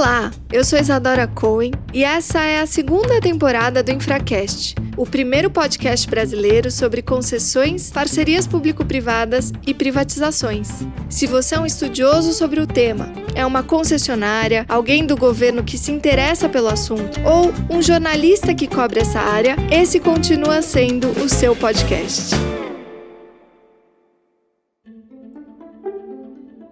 Olá, eu sou Isadora Cohen e essa é a segunda temporada do Infracast, o primeiro podcast brasileiro sobre concessões, parcerias público-privadas e privatizações. Se você é um estudioso sobre o tema, é uma concessionária, alguém do governo que se interessa pelo assunto ou um jornalista que cobre essa área, esse continua sendo o seu podcast.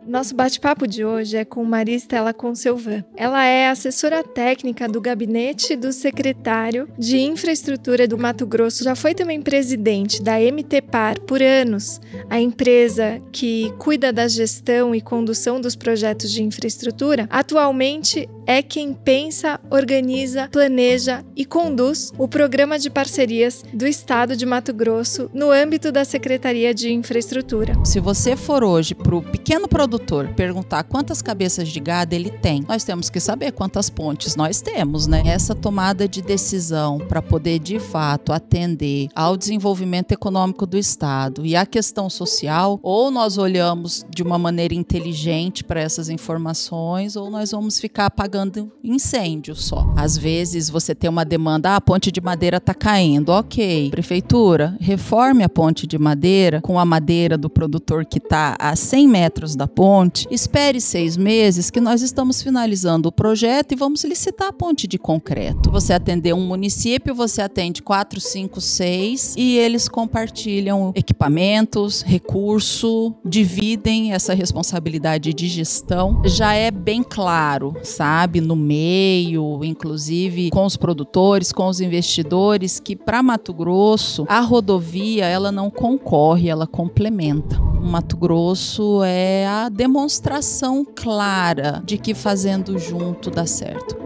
Nosso bate-papo de hoje é com Maria Estela Conselvan. Ela é assessora técnica do gabinete do secretário de Infraestrutura do Mato Grosso. Já foi também presidente da MTPAR por anos, a empresa que cuida da gestão e condução dos projetos de infraestrutura. Atualmente é quem pensa, organiza, planeja e conduz o programa de parcerias do Estado de Mato Grosso no âmbito da Secretaria de Infraestrutura. Se você for hoje para o pequeno produtor perguntar quantas cabeças de gado ele tem, nós temos que saber quantas pontes nós temos, né? Essa tomada de decisão para poder de fato atender ao desenvolvimento econômico do Estado e à questão social, ou nós olhamos de uma maneira inteligente para essas informações, ou nós vamos ficar apagando apagando incêndio só. Às vezes você tem uma demanda, ah, a ponte de madeira está caindo. Ok, prefeitura, reforme a ponte de madeira com a madeira do produtor que está a 100 metros da ponte. Espere seis meses que nós estamos finalizando o projeto e vamos licitar a ponte de concreto. Você atender um município, você atende quatro, cinco, seis e eles compartilham equipamentos, recurso, dividem essa responsabilidade de gestão. Já é bem claro, sabe, no meio, inclusive com os produtores, com os investidores, que para Mato Grosso a rodovia ela não concorre, ela complementa. O Mato Grosso é a demonstração clara de que fazendo junto dá certo.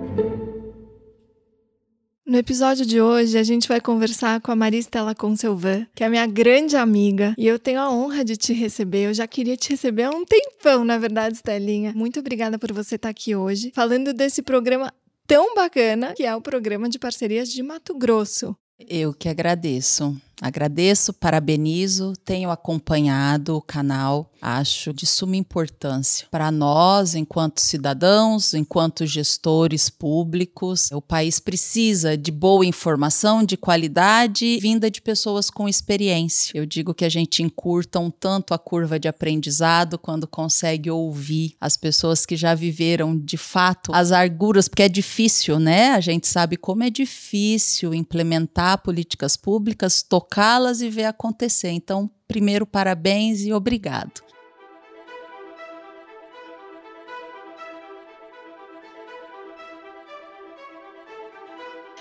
No episódio de hoje, a gente vai conversar com a Maristela Conselvan, que é minha grande amiga, e eu tenho a honra de te receber. Eu já queria te receber há um tempão, na verdade, Estelinha. Muito obrigada por você estar aqui hoje, falando desse programa tão bacana, que é o programa de parcerias de Mato Grosso. Eu que agradeço. Agradeço, parabenizo, tenho acompanhado o canal, acho de suma importância para nós, enquanto cidadãos, enquanto gestores públicos. O país precisa de boa informação, de qualidade, vinda de pessoas com experiência. Eu digo que a gente encurta um tanto a curva de aprendizado quando consegue ouvir as pessoas que já viveram de fato as arguras, porque é difícil, né? A gente sabe como é difícil implementar políticas públicas, tocar tocá-las e ver acontecer. Então, primeiro, parabéns e obrigado.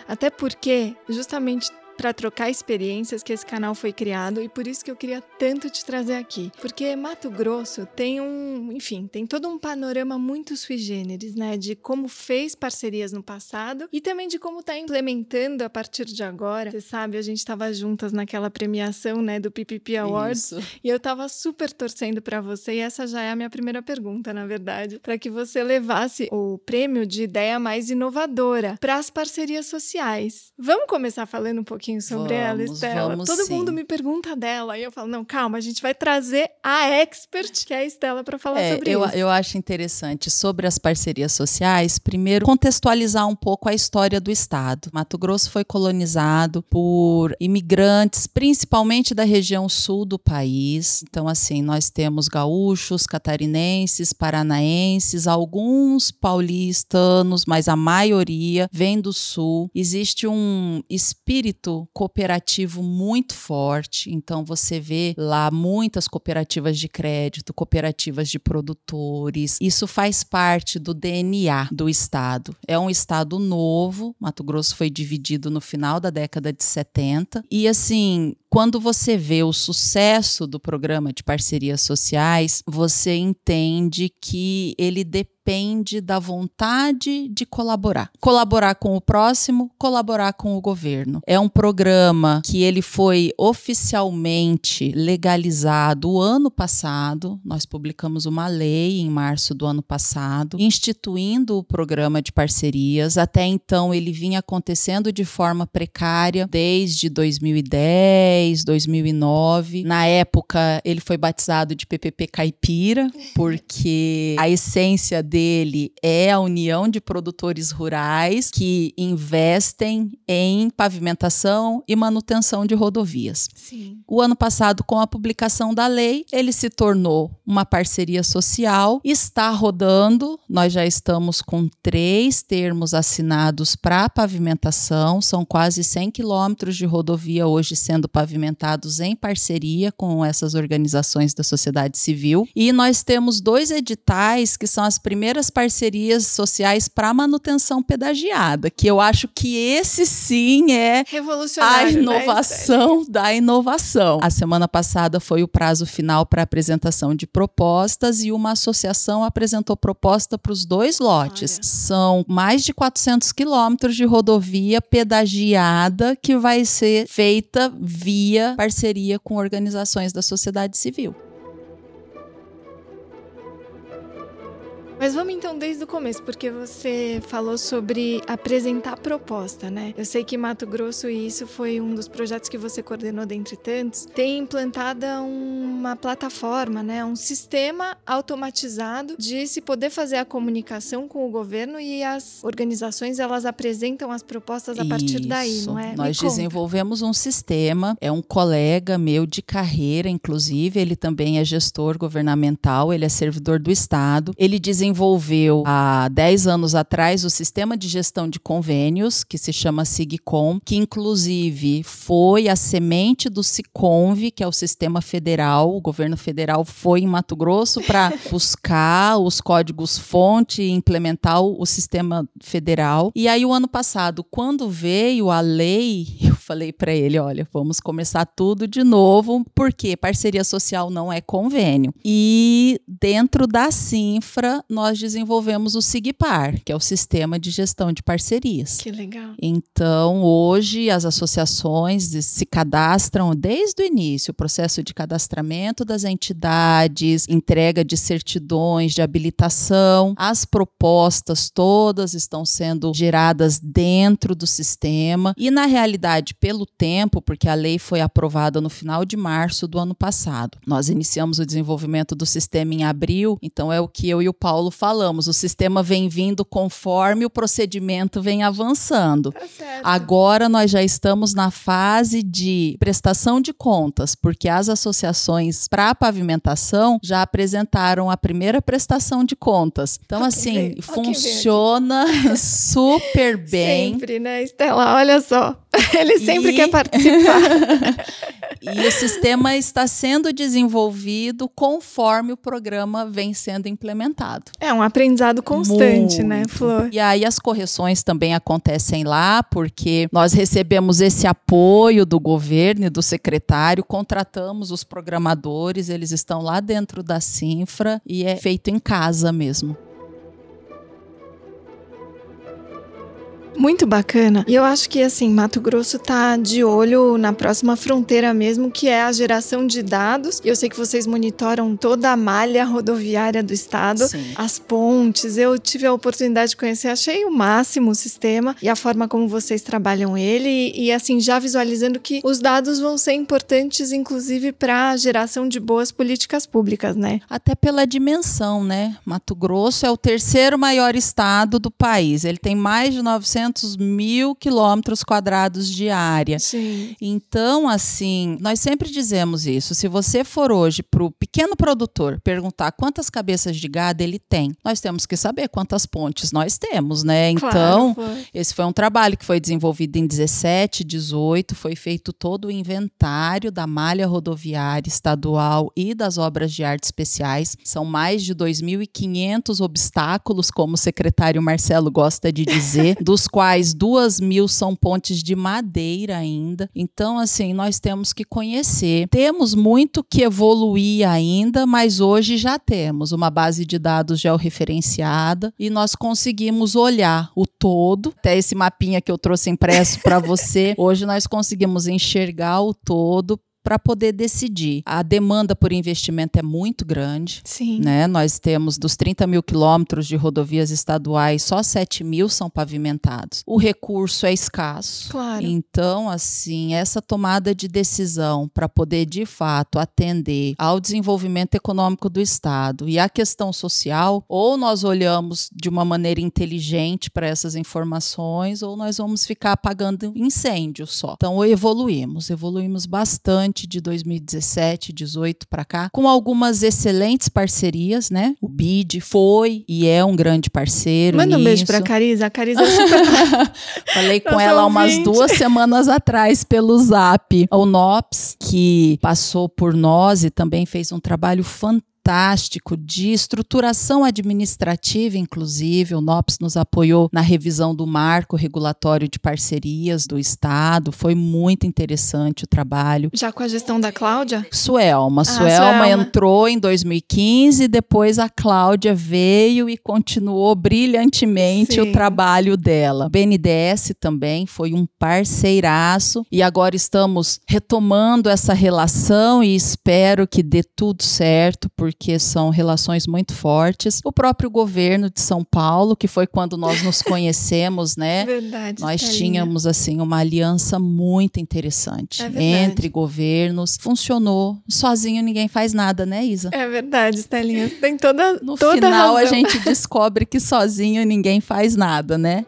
Até porque, justamente para trocar experiências que esse canal foi criado e por isso que eu queria tanto te trazer aqui. Porque Mato Grosso tem um, enfim, tem todo um panorama muito sui generis, né? De como fez parcerias no passado e também de como está implementando a partir de agora. Você sabe, a gente estava juntas naquela premiação, né, do PPP Awards isso. e eu estava super torcendo para você e essa já é a minha primeira pergunta, na verdade, para que você levasse o prêmio de ideia mais inovadora para as parcerias sociais. Vamos começar falando um pouquinho pouquinho sobre vamos, ela, Estela? Vamos Todo sim. mundo me pergunta dela. E eu falo, não, calma, a gente vai trazer a expert, que é a Estela, para falar é, sobre eu, isso. Eu acho interessante sobre as parcerias sociais, primeiro, contextualizar um pouco a história do Estado. Mato Grosso foi colonizado por imigrantes, principalmente da região sul do país. Então, assim, nós temos gaúchos, catarinenses, paranaenses, alguns paulistanos, mas a maioria vem do sul. Existe um espírito cooperativo muito forte, então você vê lá muitas cooperativas de crédito, cooperativas de produtores. Isso faz parte do DNA do estado. É um estado novo, Mato Grosso foi dividido no final da década de 70 e assim, quando você vê o sucesso do programa de parcerias sociais, você entende que ele depende da vontade de colaborar. Colaborar com o próximo, colaborar com o governo. É um programa que ele foi oficialmente legalizado o ano passado. Nós publicamos uma lei em março do ano passado, instituindo o programa de parcerias. Até então ele vinha acontecendo de forma precária desde 2010 2010, 2009. Na época, ele foi batizado de PPP Caipira, porque a essência dele é a união de produtores rurais que investem em pavimentação e manutenção de rodovias. Sim. O ano passado, com a publicação da lei, ele se tornou uma parceria social, está rodando. Nós já estamos com três termos assinados para pavimentação, são quase 100 quilômetros de rodovia hoje sendo pavimentados em parceria com essas organizações da sociedade civil. E nós temos dois editais que são as primeiras parcerias sociais para manutenção pedagiada, que eu acho que esse sim é a né, inovação né? da inovação. A semana passada foi o prazo final para apresentação de propostas e uma associação apresentou proposta para os dois lotes. Olha. São mais de 400 quilômetros de rodovia pedagiada que vai ser feita via parceria com organizações da sociedade civil. Mas vamos então desde o começo, porque você falou sobre apresentar proposta, né? Eu sei que Mato Grosso, e isso foi um dos projetos que você coordenou dentre tantos, tem implantada uma plataforma, né? Um sistema automatizado de se poder fazer a comunicação com o governo e as organizações elas apresentam as propostas a partir isso. daí, não é? Nós desenvolvemos um sistema, é um colega meu de carreira, inclusive, ele também é gestor governamental, ele é servidor do Estado. Ele desenvolveu desenvolveu há 10 anos atrás o sistema de gestão de convênios, que se chama SIGCOM, que inclusive foi a semente do SICONV, que é o sistema federal. O governo federal foi em Mato Grosso para buscar os códigos fonte e implementar o sistema federal. E aí, o ano passado, quando veio a lei, eu falei para ele: olha, vamos começar tudo de novo, porque parceria social não é convênio. E dentro da Sinfra, nós nós desenvolvemos o SIGPAR, que é o Sistema de Gestão de Parcerias. Que legal. Então, hoje, as associações se cadastram desde o início, o processo de cadastramento das entidades, entrega de certidões de habilitação, as propostas todas estão sendo geradas dentro do sistema e, na realidade, pelo tempo, porque a lei foi aprovada no final de março do ano passado. Nós iniciamos o desenvolvimento do sistema em abril, então é o que eu e o Paulo falamos, o sistema vem vindo conforme o procedimento vem avançando. Tá Agora nós já estamos na fase de prestação de contas, porque as associações para pavimentação já apresentaram a primeira prestação de contas. Então, assim, funciona super bem. Sempre, né, Estela? Olha só. Ele sempre e... quer participar. e o sistema está sendo desenvolvido conforme o programa vem sendo implementado. É um aprendizado constante, né, Muito. né, Flor? E aí as correções também acontecem lá, porque nós recebemos esse apoio do governo e do secretário, contratamos os programadores, eles estão lá dentro da Sinfra e é feito em casa mesmo. Muito bacana. E eu acho que assim, Mato Grosso tá de olho na próxima fronteira mesmo, que é a geração de dados. Eu sei que vocês monitoram toda a malha rodoviária do estado, Sim. as pontes. Eu tive a oportunidade de conhecer, achei o máximo o sistema e a forma como vocês trabalham ele e, e assim já visualizando que os dados vão ser importantes inclusive para a geração de boas políticas públicas, né? Até pela dimensão, né? Mato Grosso é o terceiro maior estado do país. Ele tem mais de 900 400 mil quilômetros quadrados de área. Sim. Então, assim, nós sempre dizemos isso. Se você for hoje para o pequeno produtor perguntar quantas cabeças de gado ele tem, nós temos que saber quantas pontes nós temos, né? Claro, então, foi. esse foi um trabalho que foi desenvolvido em 17, 18, foi feito todo o inventário da malha rodoviária estadual e das obras de arte especiais. São mais de 2.500 obstáculos, como o secretário Marcelo gosta de dizer, dos quais duas mil são pontes de madeira ainda. Então, assim, nós temos que conhecer. Temos muito que evoluir ainda, mas hoje já temos uma base de dados georreferenciada e nós conseguimos olhar o todo. Até esse mapinha que eu trouxe impresso para você, hoje nós conseguimos enxergar o todo para poder decidir. A demanda por investimento é muito grande. Sim. Né? Nós temos dos 30 mil quilômetros de rodovias estaduais, só 7 mil são pavimentados. O recurso é escasso. Claro. Então, assim, essa tomada de decisão para poder, de fato, atender ao desenvolvimento econômico do Estado e à questão social, ou nós olhamos de uma maneira inteligente para essas informações, ou nós vamos ficar apagando incêndio só. Então, evoluímos, evoluímos bastante de 2017, 18 para cá, com algumas excelentes parcerias, né? O BID foi e é um grande parceiro. Manda nisso. um beijo pra Cariza. A Cariza é super. Falei com Nossa ela umas ouvinte. duas semanas atrás pelo Zap. O NOPS, que passou por nós e também fez um trabalho fantástico de estruturação administrativa, inclusive. O NOPS nos apoiou na revisão do marco regulatório de parcerias do Estado. Foi muito interessante o trabalho. Já com a gestão da Cláudia? Suelma. Ah, Suelma Suelma. entrou em 2015, depois a Cláudia veio e continuou brilhantemente Sim. o trabalho dela. O BNDES também foi um parceiraço e agora estamos retomando essa relação e espero que dê tudo certo, porque são relações muito fortes. O próprio governo de São Paulo, que foi quando nós nos conhecemos, né? Verdade. Nós tínhamos assim uma aliança muito interessante É entre governos. Funcionou. Sozinho ninguém faz nada, né, Isa? É verdade, Estelinha. Tem toda, No toda final a gente descobre que sozinho ninguém faz nada, né?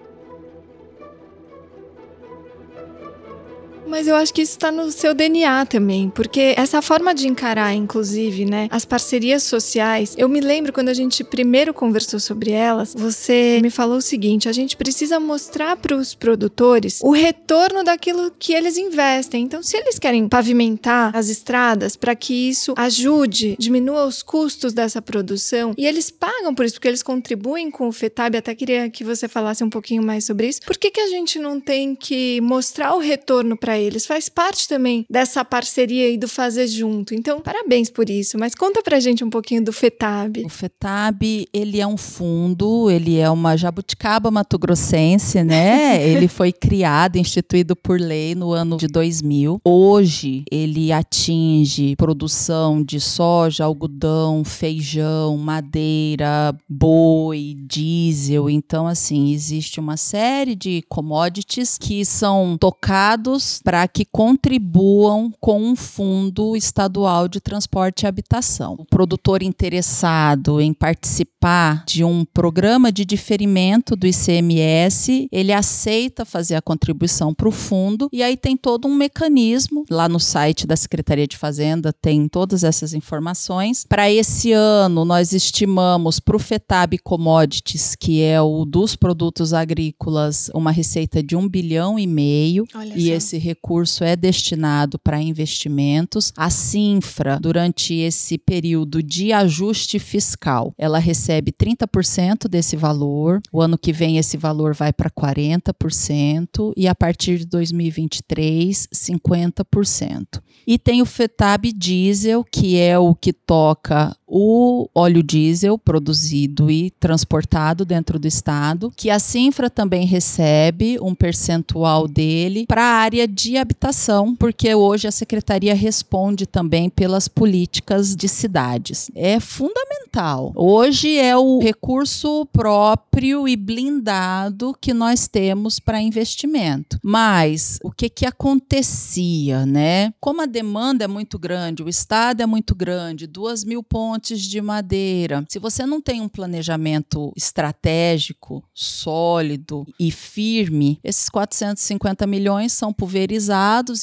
Mas eu acho que isso está no seu DNA também, porque essa forma de encarar, inclusive, né, as parcerias sociais. Eu me lembro quando a gente primeiro conversou sobre elas, você me falou o seguinte: a gente precisa mostrar para os produtores o retorno daquilo que eles investem. Então, se eles querem pavimentar as estradas para que isso ajude, diminua os custos dessa produção, e eles pagam por isso, porque eles contribuem com o FETAB. Até queria que você falasse um pouquinho mais sobre isso. Por que, que a gente não tem que mostrar o retorno para eles? Faz parte também dessa parceria e do fazer junto. Então, parabéns por isso. Mas conta pra gente um pouquinho do FETAB. O FETAB, ele é um fundo, ele é uma jabuticaba mato-grossense, né? ele foi criado, instituído por lei no ano de 2000. Hoje, ele atinge produção de soja, algodão, feijão, madeira, boi, diesel. Então, assim, existe uma série de commodities que são tocados para que contribuam com um fundo estadual de transporte e habitação. O produtor interessado em participar de um programa de diferimento do ICMS, ele aceita fazer a contribuição para o fundo e aí tem todo um mecanismo lá no site da Secretaria de Fazenda tem todas essas informações. Para esse ano nós estimamos para o FETAB Commodities, que é o dos produtos agrícolas, uma receita de um bilhão e meio Olha e só. esse recurso é destinado para investimentos. A Sinfra, durante esse período de ajuste fiscal, ela recebe 30% desse valor. O ano que vem esse valor vai para 40% e a partir de 2023, 50%. E tem o FETAB Diesel, que é o que toca o óleo diesel produzido e transportado dentro do estado, que a Sinfra também recebe um percentual dele para a área de habitação, porque hoje a secretaria responde também pelas políticas de cidades. É fundamental. Hoje é o recurso próprio e blindado que nós temos para investimento. Mas o que que acontecia, né? Como a demanda é muito grande, o estado é muito grande, duas mil pontes de madeira. Se você não tem um planejamento estratégico, sólido e firme, esses 450 milhões são pulverizados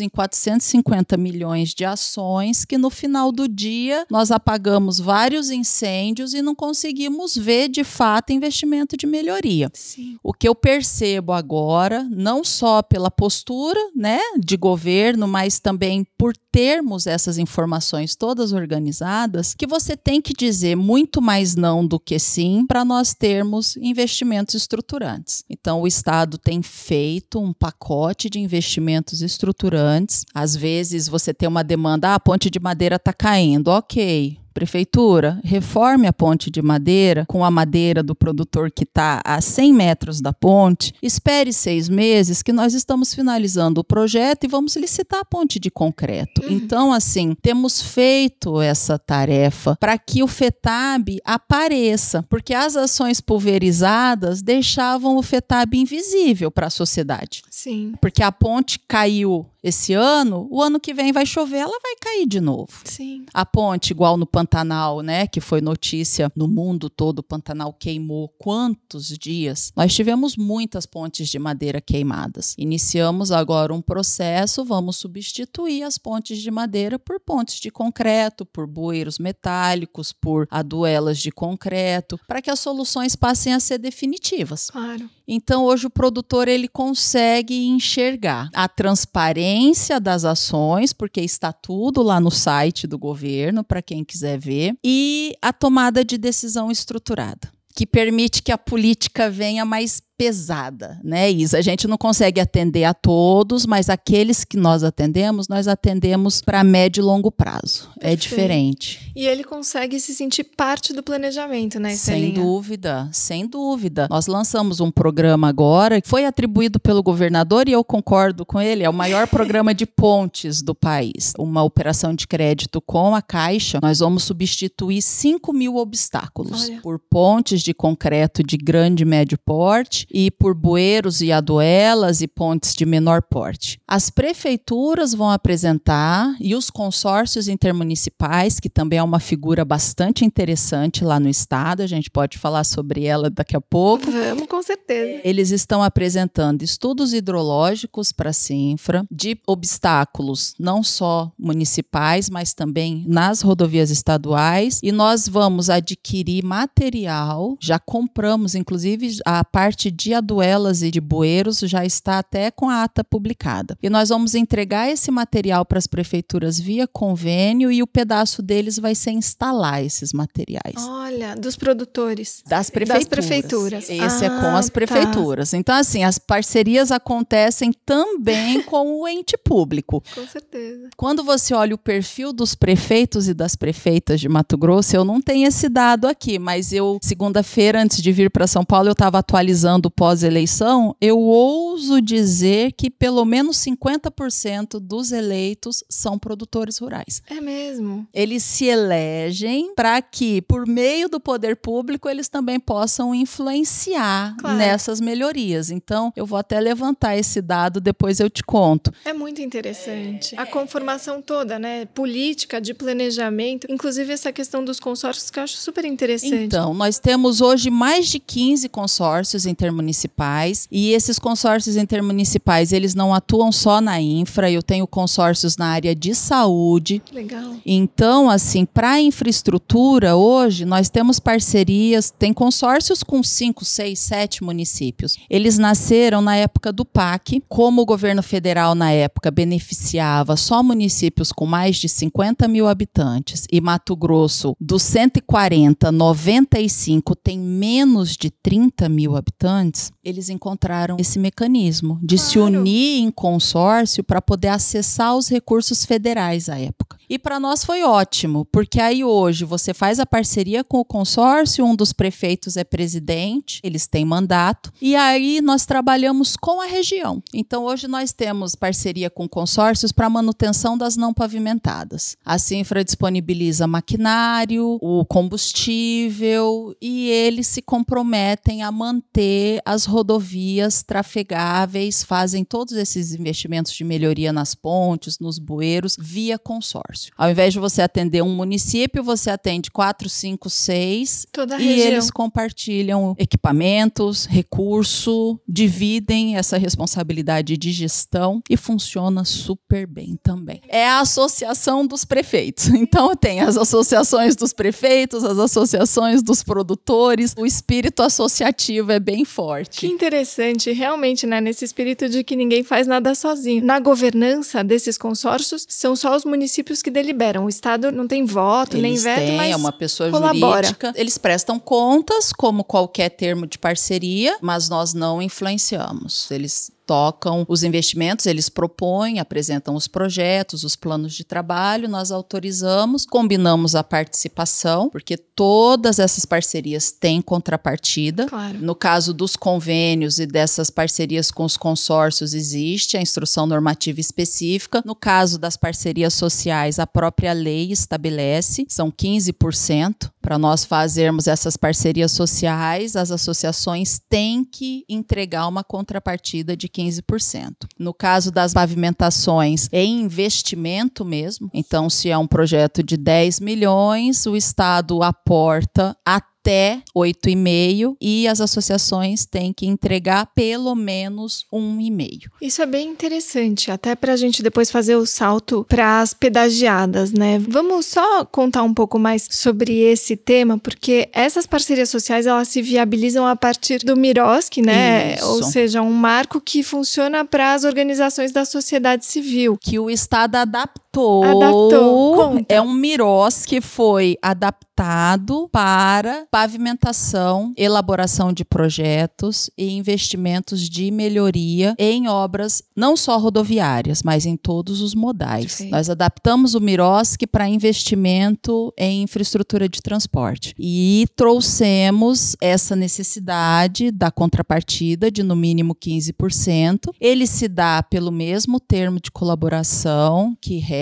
em 450 milhões de ações que no final do dia nós apagamos vários incêndios e não conseguimos ver de fato investimento de melhoria. Sim. O que eu percebo agora, não só pela postura, né, de governo, mas também por termos essas informações todas organizadas, que você tem que dizer muito mais não do que sim para nós termos investimentos estruturantes. Então, o Estado tem feito um pacote de investimentos estruturantes. Às vezes você tem uma demanda, ah, a ponte de madeira está caindo, ok. Prefeitura, reforme a ponte de madeira com a madeira do produtor que está a 100 metros da ponte, espere seis meses que nós estamos finalizando o projeto e vamos licitar a ponte de concreto. Uhum. Então, assim, temos feito essa tarefa para que o FETAB apareça, porque as ações pulverizadas deixavam o FETAB invisível para a sociedade. Sim. Porque a ponte caiu esse ano, o ano que vem vai chover, ela vai cair de novo. Sim. A ponte, igual no Pantanal, né, que foi notícia no mundo todo, o Pantanal queimou quantos dias? Nós tivemos muitas pontes de madeira queimadas. Iniciamos agora um processo, vamos substituir as pontes de madeira por pontes de concreto, por bueiros metálicos, por aduelas de concreto, para que as soluções passem a ser definitivas. Claro. Então hoje o produtor ele consegue enxergar a transparência das ações, porque está tudo lá no site do governo para quem quiser ver, e a tomada de decisão estruturada, que permite que a política venha mais pesada, né, Isa? A gente não consegue atender a todos, mas aqueles que nós atendemos, nós atendemos para médio e longo prazo. É Perfeito. É diferente. E ele consegue se sentir parte do planejamento, né, Sem dúvida, sem dúvida. Nós lançamos um programa agora que foi atribuído pelo governador e eu concordo com ele, é o maior programa de pontes do país. Uma operação de crédito com a Caixa, nós vamos substituir 5 mil obstáculos Olha. por pontes de concreto de grande e médio porte e por bueiros e aduelas e pontes de menor porte. As prefeituras vão apresentar e os consórcios intermunicipais, que também é uma figura bastante interessante lá no estado, a gente pode falar sobre ela daqui a pouco. Vamos, com certeza. Eles estão apresentando estudos hidrológicos para a Sinfra, de obstáculos não só municipais, mas também nas rodovias estaduais, e nós vamos adquirir material, já compramos inclusive a parte de aduelas e de bueiros já está até com a ata publicada. E nós vamos entregar esse material para as prefeituras via convênio e o pedaço deles vai ser instalar esses materiais. Olha, dos produtores. Das prefeituras. Das prefeituras. Esse é com as tá. prefeituras. Tá. Então, assim, as parcerias acontecem também com o ente público. Com certeza. Quando você olha o perfil dos prefeitos e das prefeitas de Mato Grosso, eu não tenho esse dado aqui, mas eu, segunda-feira, antes de vir para São Paulo, eu estava atualizando pós-eleição, eu ouso dizer que pelo menos 50% dos eleitos são produtores rurais. É mesmo. Eles se elegem para que, por meio do poder público, eles também possam influenciar claro. nessas melhorias. Então, eu vou até levantar esse dado, depois eu te conto. É muito interessante. A conformação toda, né? Política, de planejamento, inclusive essa questão dos consórcios, que eu acho super interessante. Então, nós temos hoje mais de 15 consórcios intermunicipais intermunicipais e esses consórcios intermunicipais eles não atuam só na infra, eu tenho consórcios na área de saúde. Legal. Então, assim, para infraestrutura hoje nós temos parcerias, tem consórcios com cinco, seis, sete municípios. Eles nasceram na época do PAC, como o governo federal na época beneficiava só municípios com mais de 50 mil habitantes e Mato Grosso dos 140, 95 tem menos de 30 mil habitantes antes, eles encontraram esse mecanismo de claro. se unir em consórcio para poder acessar os recursos federais à época. E para nós foi ótimo, porque aí hoje você faz a parceria com o consórcio, um dos prefeitos é presidente, eles têm mandato, e aí nós trabalhamos com a região. Então hoje nós temos parceria com consórcios para manutenção das não pavimentadas. A Sinfra disponibiliza maquinário, o combustível e eles se comprometem a manter as rodovias trafegáveis, fazem todos esses investimentos de melhoria nas pontes, nos bueiros, via consórcio. Ao invés de você atender um município, você atende quatro, cinco, seis. Toda a e região. eles compartilham equipamentos, recurso, dividem essa responsabilidade de gestão e funciona super bem também. É a associação dos prefeitos. Então tem as associações dos prefeitos, as associações dos produtores. O espírito associativo é bem forte. Que interessante, realmente, né? Nesse espírito de que ninguém faz nada sozinho. Na governança desses consórcios, são só os municípios que deliberam. O Estado não tem voto, Eles nem veto, têm, mas é uma pessoa colabora. jurídica. Eles prestam contas, como qualquer termo de parceria, mas nós não influenciamos. Eles tocam os investimentos, eles propõem, apresentam os projetos, os planos de trabalho, nós autorizamos, combinamos a participação, porque todas essas parcerias têm contrapartida. Claro. No caso dos convênios e dessas parcerias com os consórcios, existe a instrução normativa específica. No caso das parcerias sociais, a própria lei estabelece, são 15% para nós fazermos essas parcerias sociais, as associações têm que entregar uma contrapartida de 15%. No caso das pavimentações, é investimento mesmo. Então, se é um projeto de 10 milhões, o Estado aporta até até 8,5 e as associações têm que entregar pelo menos um e meio. Isso é bem interessante, até para a gente depois fazer o salto para as pedagiadas, né? Vamos só contar um pouco mais sobre esse tema, porque essas parcerias sociais elas se viabilizam a partir do Miroski, né? Isso. Ou seja, um marco que funciona para as organizações da sociedade civil. Que o Estado adaptou. Adaptou. Conta. É um Miros que foi adaptado para pavimentação, elaboração de projetos e investimentos de melhoria em obras não só rodoviárias, mas em todos os modais. Perfeito. Nós adaptamos o Miroski para investimento em infraestrutura de transporte e trouxemos essa necessidade da contrapartida de no mínimo 15%. Ele se dá pelo mesmo termo de colaboração que rege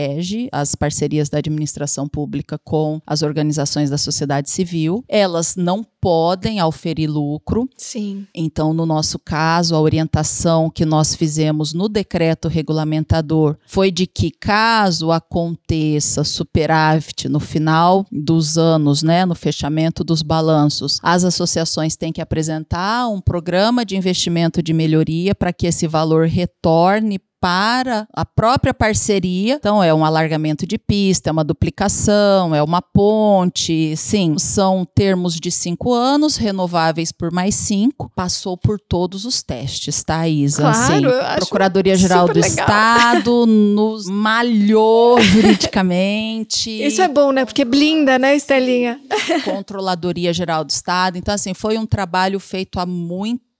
as parcerias da administração pública com as organizações da sociedade civil. Elas não podem auferir lucro. Sim. Então, no nosso caso, a orientação que nós fizemos no decreto regulamentador foi de que, caso aconteça superávit no final dos anos, né, no fechamento dos balanços, as associações têm que apresentar um programa de investimento de melhoria para que esse valor retorne para a própria parceria. Então, é um alargamento de pista, é uma duplicação, é uma ponte. Sim, são termos de cinco anos, renováveis por mais cinco. Passou por todos os testes, tá, Isa? Claro, assim, Procuradoria-Geral do legal. Estado nos malhou juridicamente. Isso é bom, né? Porque blinda, né, Estelinha? Controladoria Geral do Estado. Então, assim, foi um trabalho feito a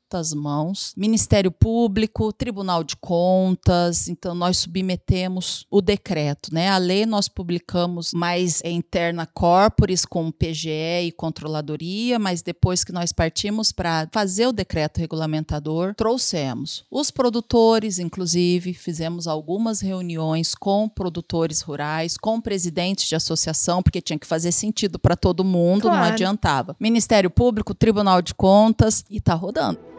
muitas mãos. Ministério Público, Tribunal de Contas. Então, nós submetemos o decreto, né? A lei nós publicamos mais em interna corporis com PGE e Controladoria, mas depois que nós partimos para fazer o decreto regulamentador, trouxemos os produtores, inclusive, fizemos algumas reuniões com produtores rurais, com presidentes de associação, porque tinha que fazer sentido para todo mundo, não Claro. adiantava. Ministério Público, Tribunal de Contas e tá rodando.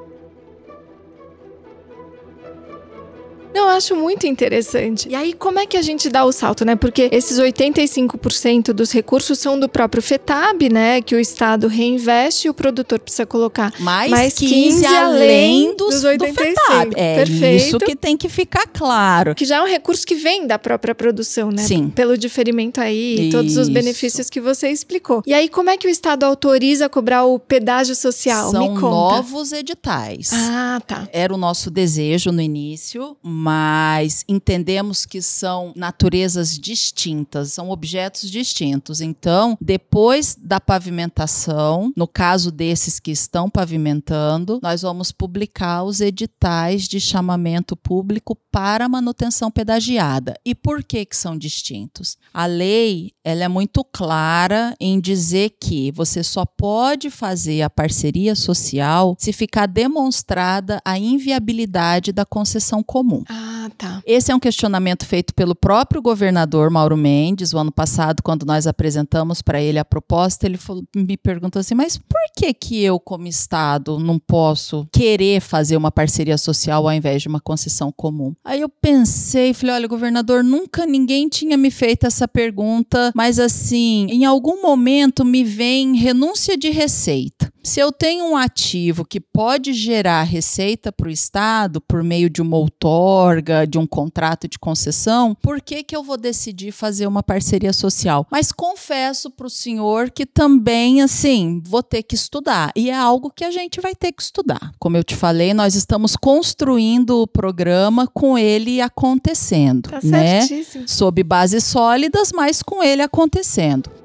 Eu acho muito interessante. E aí, como é que a gente dá o salto, né? Porque esses 85% dos recursos são do próprio FETAB, né? Que o Estado reinveste e o produtor precisa colocar. Mais, Mais 15, 15 além dos, dos do 85. FETAB. É Perfeito. isso que tem que ficar claro. Que já é um recurso que vem da própria produção, né? Sim. Pelo diferimento aí, e todos os benefícios que você explicou. E aí, como é que o Estado autoriza a cobrar o pedágio social? São Me conta. novos editais. Ah, tá. Era o nosso desejo no início, mas entendemos que são naturezas distintas, são objetos distintos. Então, depois da pavimentação, no caso desses que estão pavimentando, nós vamos publicar os editais de chamamento público para manutenção pedagiada. E por que que são distintos? A lei, ela é muito clara em dizer que você só pode fazer a parceria social se ficar demonstrada a inviabilidade da concessão comum. Ah, tá. Esse é um questionamento feito pelo próprio governador Mauro Mendes, o ano passado, quando nós apresentamos para ele a proposta, ele falou- me perguntou assim: mas por que que eu, como Estado, não posso querer fazer uma parceria social ao invés de uma concessão comum? Aí eu pensei, falei: olha, governador, nunca ninguém tinha me feito essa pergunta, mas assim, em algum momento me vem renúncia de receita. Se eu tenho um ativo que pode gerar receita para o Estado por meio de uma outorga, de um contrato de concessão, por que, que eu vou decidir fazer uma parceria social? Mas confesso para o senhor que também, assim, vou ter que estudar. E é algo que a gente vai ter que estudar. Como eu te falei, nós estamos construindo o programa com ele acontecendo. Tá né? certíssimo. sob bases sólidas, mas com ele acontecendo.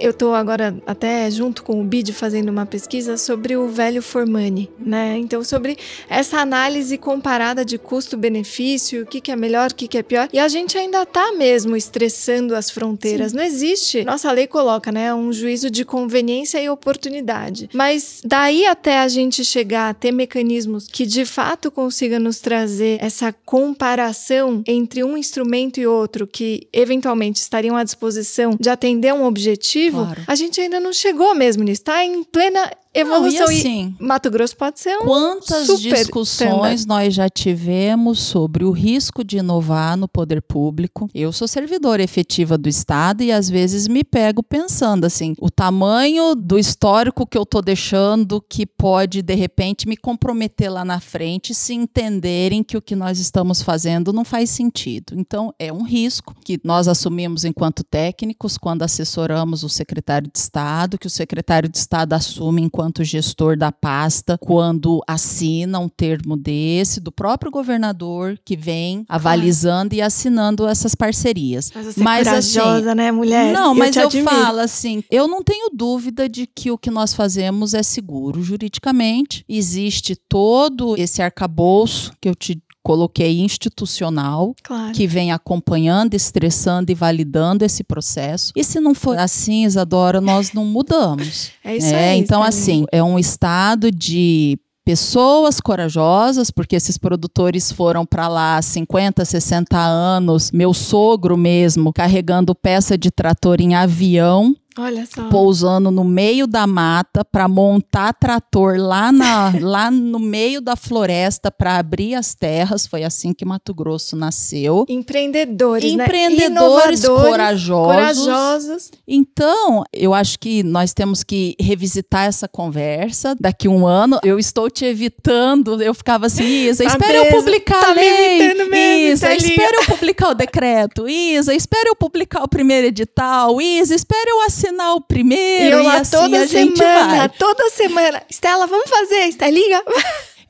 Eu estou agora até junto com o BID fazendo uma pesquisa sobre o velho for money, né? Então, sobre essa análise comparada de custo-benefício, o que, que é melhor, o que, que é pior. E a gente ainda está mesmo estressando as fronteiras. Sim. Não existe. Nossa lei coloca, né? Um juízo de conveniência e oportunidade. Mas daí até a gente chegar a ter mecanismos que de fato consiga nos trazer essa comparação entre um instrumento e outro que eventualmente estariam à disposição de atender um objetivo, claro. a gente ainda não chegou mesmo nisso. Está em plena evolução. Não, e assim, e Mato Grosso pode ser um Quantas discussões nós já tivemos sobre o risco de inovar no poder público? Eu sou servidora efetiva do Estado e às vezes me pego pensando assim, o tamanho do histórico que eu tô deixando que pode de repente me comprometer lá na frente se entenderem que o que nós estamos fazendo não faz sentido. Então é um risco que nós assumimos enquanto técnicos quando assessoramos o secretário de Estado, que o secretário de Estado assume enquanto enquanto gestor da pasta quando assina um termo desse, do próprio governador que vem avalizando ah. e assinando essas parcerias. Mas, você é mas é corajosa, assim, né, mulher? Não, eu mas eu falo assim, eu não tenho dúvida de que o que nós fazemos é seguro juridicamente. Existe todo esse arcabouço que eu te coloquei institucional, claro. que vem acompanhando, estressando e validando esse processo. E se não for assim, Isadora, nós não mudamos. é isso é, aí. Então, assim, é um estado de pessoas corajosas, porque esses produtores foram para lá 50, 60 anos, meu sogro mesmo, carregando peça de trator em avião Olha só. Pousando no meio da mata para montar trator lá, na, lá no meio da floresta para abrir as terras. Foi assim que Mato Grosso nasceu. Empreendedores, né? Empreendedores né? corajosos. corajosos. Então, eu acho que nós temos que revisitar essa conversa. Daqui um ano, eu estou te evitando. Eu ficava assim, Isa, tá espera eu publicar tá a lei. Mesmo, Isa, espera eu publicar o decreto. Isa, espera eu publicar o primeiro edital. Isa, espera eu assinar assinar o primeiro e, eu lá e assim toda a gente semana. Toda semana. Estela, vamos fazer, Estelinha?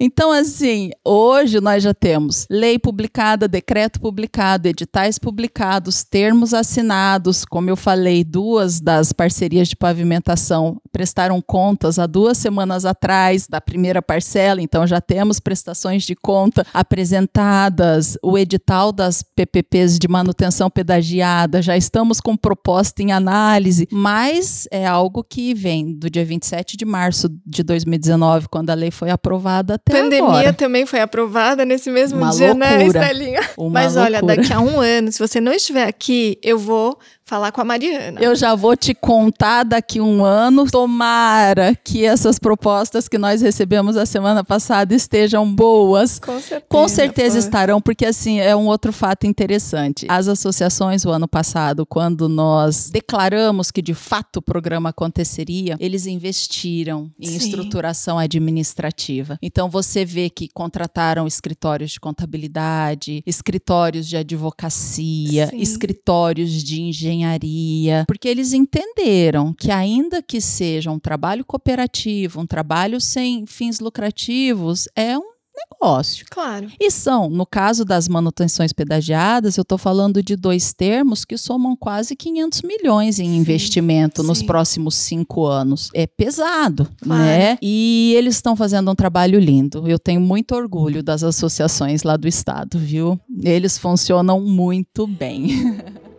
Então, assim, hoje nós já temos lei publicada, decreto publicado, editais publicados, termos assinados. Como eu falei, duas das parcerias de pavimentação prestaram contas há duas semanas atrás da primeira parcela, então já temos prestações de conta apresentadas, o edital das PPPs de manutenção pedagiada, já estamos com proposta em análise, mas é algo que vem do dia 27 de março de 2019, quando a lei foi aprovada Pandemia agora. também foi aprovada nesse mesmo Uma dia, né, loucura. né, Estelinha? Uma Mas loucura. olha, daqui a um ano, se você não estiver aqui, eu vou falar com a Mariana. Eu já vou te contar daqui um ano. Tomara que essas propostas que nós recebemos a semana passada estejam boas. Com certeza. Com certeza estarão, porque assim é um outro fato interessante. As associações, o ano passado, quando nós declaramos que de fato o programa aconteceria, eles investiram em Sim. estruturação administrativa. Então você vê que contrataram escritórios de contabilidade, escritórios de advocacia, Sim. escritórios de engenharia engenharia, porque eles entenderam que, ainda que seja um trabalho cooperativo, um trabalho sem fins lucrativos, é um negócio. Claro. E são, no caso das manutenções pedagiadas, eu estou falando de dois termos que somam quase 500 milhões em sim, investimento sim. nos próximos cinco anos. É pesado, claro. né? E eles estão fazendo um trabalho lindo. Eu tenho muito orgulho das associações lá do estado, viu? Eles funcionam muito bem.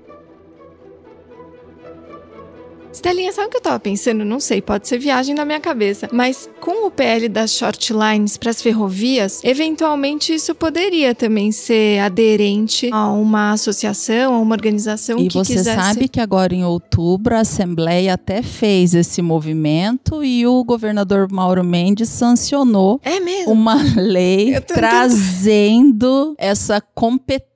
Estelinha, sabe o que eu tava pensando? Não sei, pode ser viagem na minha cabeça. Mas com o PL das short lines para as ferrovias, eventualmente isso poderia também ser aderente a uma associação, a uma organização e que você quisesse... sabe que agora em outubro a Assembleia até fez esse movimento e o governador Mauro Mendes sancionou é uma lei trazendo essa competência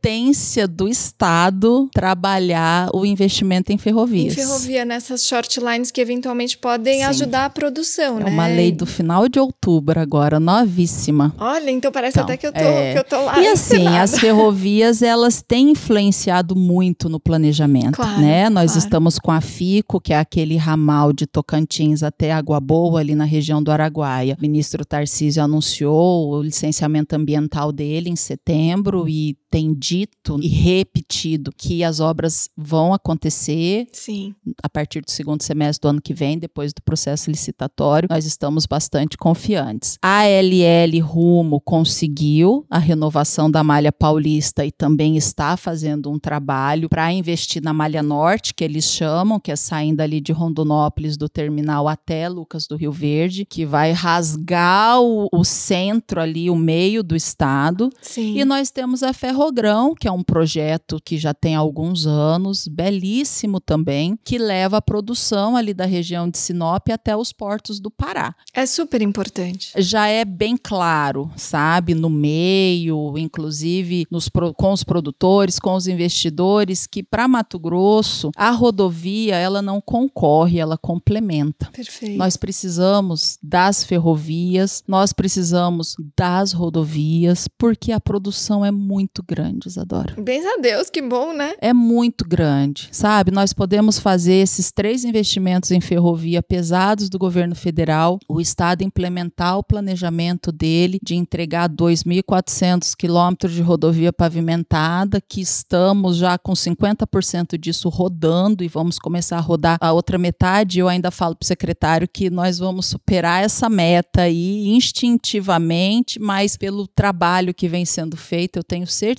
do Estado trabalhar o investimento em ferrovias. Em ferrovia, nessas short lines que eventualmente podem Sim. ajudar a produção, é né? É uma lei do final de outubro agora, novíssima. Olha, então parece então, até que eu, tô, é... que eu tô lá. E assim, as ferrovias, elas têm influenciado muito no planejamento, claro, né? Nós claro. estamos com a FICO, que é aquele ramal de Tocantins até Água Boa, ali na região do Araguaia. O ministro Tarcísio anunciou o licenciamento ambiental dele em setembro e tem dito e repetido que as obras vão acontecer Sim. a partir do segundo semestre do ano que vem, depois do processo licitatório. Nós estamos bastante confiantes. A ALL Rumo conseguiu a renovação da malha paulista e também está fazendo um trabalho para investir na malha norte, que eles chamam, que é saindo ali de Rondonópolis do terminal até Lucas do Rio Verde, que vai rasgar o, o centro ali, o meio do estado. Sim. E nós temos a Ferrogrão, que é um projeto que já tem alguns anos, belíssimo também, que leva a produção ali da região de Sinop até os portos do Pará. É super importante. Já é bem claro, sabe, no meio, inclusive nos, com os produtores, com os investidores, que para Mato Grosso a rodovia ela não concorre, ela complementa. Perfeito. Nós precisamos das ferrovias, nós precisamos das rodovias, porque a produção é muito grande, Isadora. Bens a Deus, que bom, né? É muito grande, sabe? Nós podemos fazer esses três investimentos em ferrovia pesados do governo federal, o Estado implementar o planejamento dele de entregar 2.400 quilômetros de rodovia pavimentada, que estamos já com 50% disso rodando e vamos começar a rodar a outra metade. Eu ainda falo para o secretário que nós vamos superar essa meta aí instintivamente, mas pelo trabalho que vem sendo feito, eu tenho certeza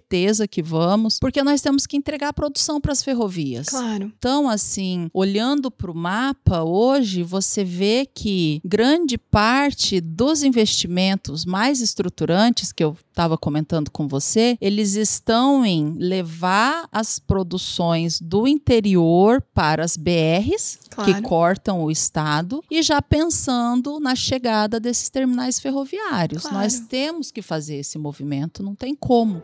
que vamos, porque nós temos que entregar a produção para as ferrovias. Claro. Então, assim, olhando para o mapa hoje, você vê que grande parte dos investimentos mais estruturantes que eu estava comentando com você, eles estão em levar as produções do interior para as BRs, Claro. que cortam o estado, e já pensando na chegada desses terminais ferroviários. Claro. Nós temos que fazer esse movimento, não tem como.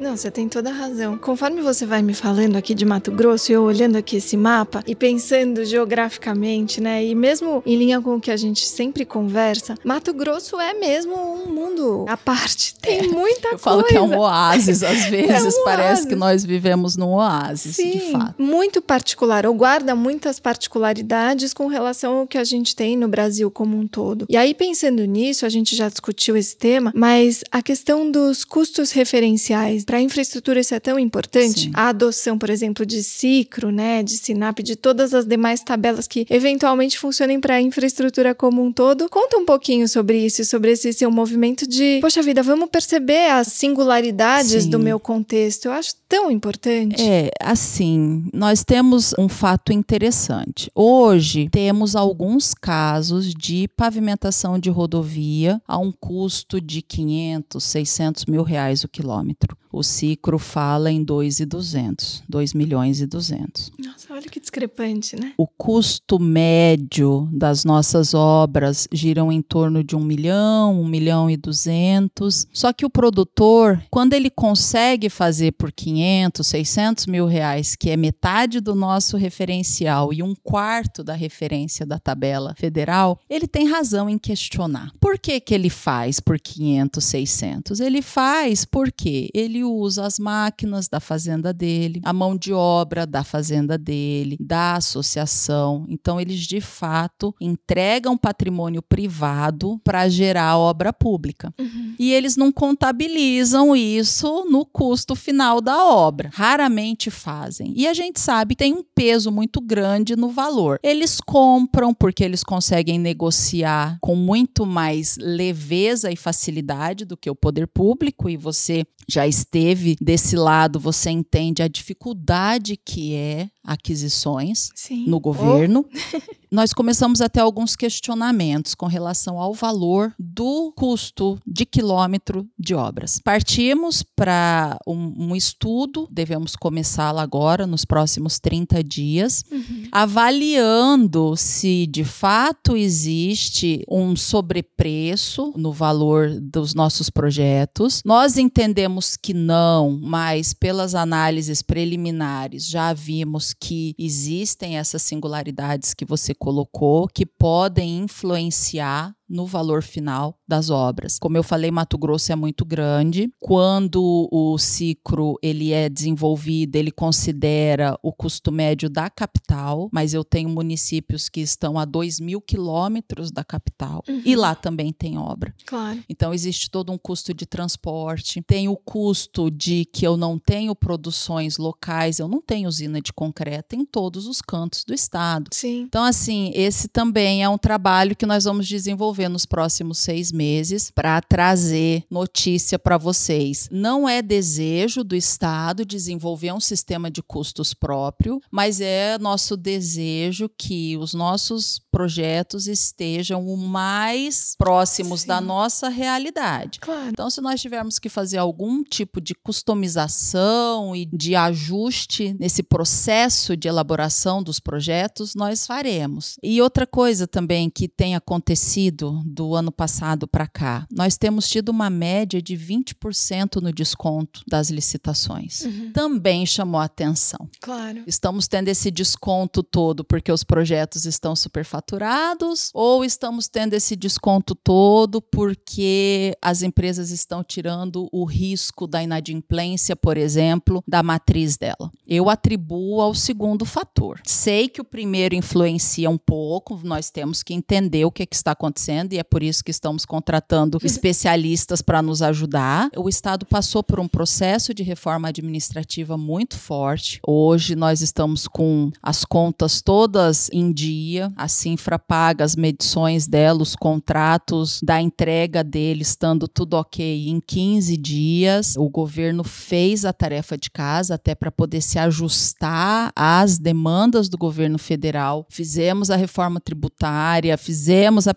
Não, você tem toda a razão. Conforme você vai me falando aqui de Mato Grosso, eu olhando aqui esse mapa e pensando geograficamente, né? E mesmo em linha com o que a gente sempre conversa, Mato Grosso é mesmo um mundo à parte. Tem muita Eu coisa. falo que é um oásis, às vezes um parece oásis. que nós vivemos num oásis, Sim, de fato. muito particular, ou guarda muitas particularidades com relação ao que a gente tem no Brasil como um todo. E aí, pensando nisso, a gente já discutiu esse tema, mas a questão dos custos referenciais para a infraestrutura isso é tão importante. Sim. A adoção, por exemplo, de Cicro, né, de Sinap, de todas as demais tabelas que eventualmente funcionem para a infraestrutura como um todo. Conta um pouquinho sobre isso, e sobre esse seu movimento de, poxa vida, vamos perceber as singularidades Sim. do meu contexto. Eu acho tão importante. É, assim, nós temos um fato interessante. Hoje temos alguns casos de pavimentação de rodovia a um custo de 500, 600 mil reais o quilômetro. O Cicro fala em 2,200, 2 milhões e 200. Nossa, olha que discrepante, né? O custo médio das nossas obras giram em torno de 1 milhão, 1 milhão e 200. Só que o produtor, quando ele consegue fazer por 500, 600 mil reais, que é metade do nosso referencial e um quarto da referência da tabela federal, ele tem razão em questionar. Por que, que ele faz por 500, 600? Ele faz porque ele usa as máquinas da fazenda dele, a mão de obra da fazenda dele, da associação. Então, eles de fato entregam patrimônio privado para gerar obra pública. E eles não contabilizam isso no custo final da obra. Raramente fazem. E a gente sabe que tem um peso muito grande no valor. Eles compram porque eles conseguem negociar com muito mais leveza e facilidade do que o poder público, e você já esteve desse lado, você entende a dificuldade que é aquisições Sim. no governo. Nós começamos a ter alguns questionamentos com relação ao valor do custo de quilômetro de obras. Partimos para um, um estudo, devemos começá-lo agora, nos próximos 30 dias, avaliando se de fato existe um sobrepreço no valor dos nossos projetos. Nós entendemos que não, mas pelas análises preliminares já vimos que existem essas singularidades que você colocou, que podem influenciar no valor final das obras. Como eu falei, Mato Grosso é muito grande. Quando o ciclo ele é desenvolvido, ele considera o custo médio da capital, mas eu tenho municípios que estão a 2 mil quilômetros da capital uhum. e lá também tem obra. Claro. Então existe todo um custo de transporte, tem o custo de que eu não tenho produções locais, eu não tenho usina de concreto em todos os cantos do estado. Sim. Então assim, esse também é um trabalho que nós vamos desenvolver nos próximos seis meses para trazer notícia para vocês. Não é desejo do estado desenvolver um sistema de custos próprio, mas é nosso desejo que os nossos projetos estejam o mais próximos Sim. da nossa realidade. Claro. Então, se nós tivermos que fazer algum tipo de customização e de ajuste nesse processo de elaboração dos projetos, nós faremos. E outra coisa também que tem acontecido do ano passado para cá, nós temos tido uma média de 20% no desconto das licitações. Uhum. Também chamou a atenção. Claro. Estamos tendo esse desconto todo porque os projetos estão superfaturados ou estamos tendo esse desconto todo porque as empresas estão tirando o risco da inadimplência, por exemplo, da matriz dela. Eu atribuo ao segundo fator. Sei que o primeiro influencia um pouco, nós temos que entender o que, é que está acontecendo e é por isso que estamos contratando especialistas para nos ajudar. O Estado passou por um processo de reforma administrativa muito forte. Hoje nós estamos com as contas todas em dia, a Sinfra paga as medições dela, os contratos da entrega dele, estando tudo ok em 15 dias. O governo fez a tarefa de casa até para poder se ajustar às demandas do governo federal. Fizemos a reforma tributária, fizemos a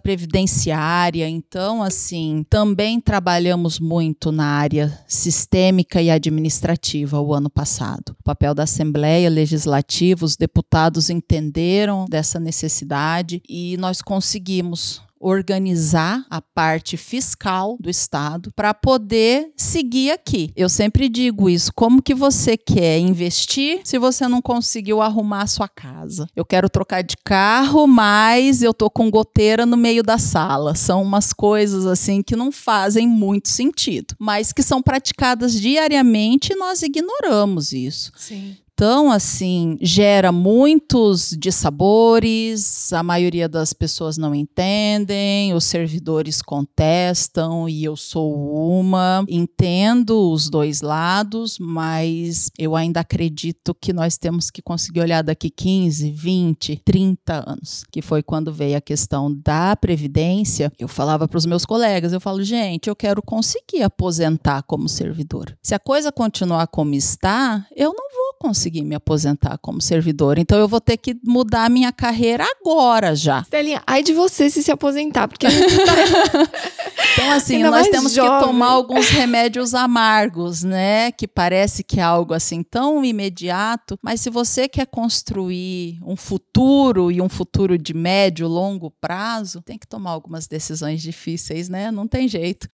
então assim, também trabalhamos muito na área sistêmica e administrativa o ano passado. O papel da Assembleia Legislativa, os deputados entenderam dessa necessidade e nós conseguimos organizar a parte fiscal do estado para poder seguir aqui. Eu sempre digo isso, como que você quer investir se você não conseguiu arrumar a sua casa? Eu quero trocar de carro, mas eu tô com goteira no meio da sala. São umas coisas assim que não fazem muito sentido, mas que são praticadas diariamente e nós ignoramos isso. Sim. Então, assim, gera muitos dissabores, a maioria das pessoas não entendem, os servidores contestam e eu sou uma. Entendo os dois lados, mas eu ainda acredito que nós temos que conseguir olhar daqui 15, 20, 30 anos, que foi quando veio a questão da previdência. Eu falava para os meus colegas, eu falo, gente, eu quero conseguir aposentar como servidor. Se a coisa continuar como está, eu não vou conseguir me aposentar como servidor. Então eu vou ter que mudar a minha carreira agora já. Stelinha, ai de você se se aposentar, porque tá... Então assim, Ainda nós temos jovem. que tomar alguns remédios amargos, né, que parece que é algo assim tão imediato, mas se você quer construir um futuro e um futuro de médio, longo prazo, tem que tomar algumas decisões difíceis, né? Não tem jeito.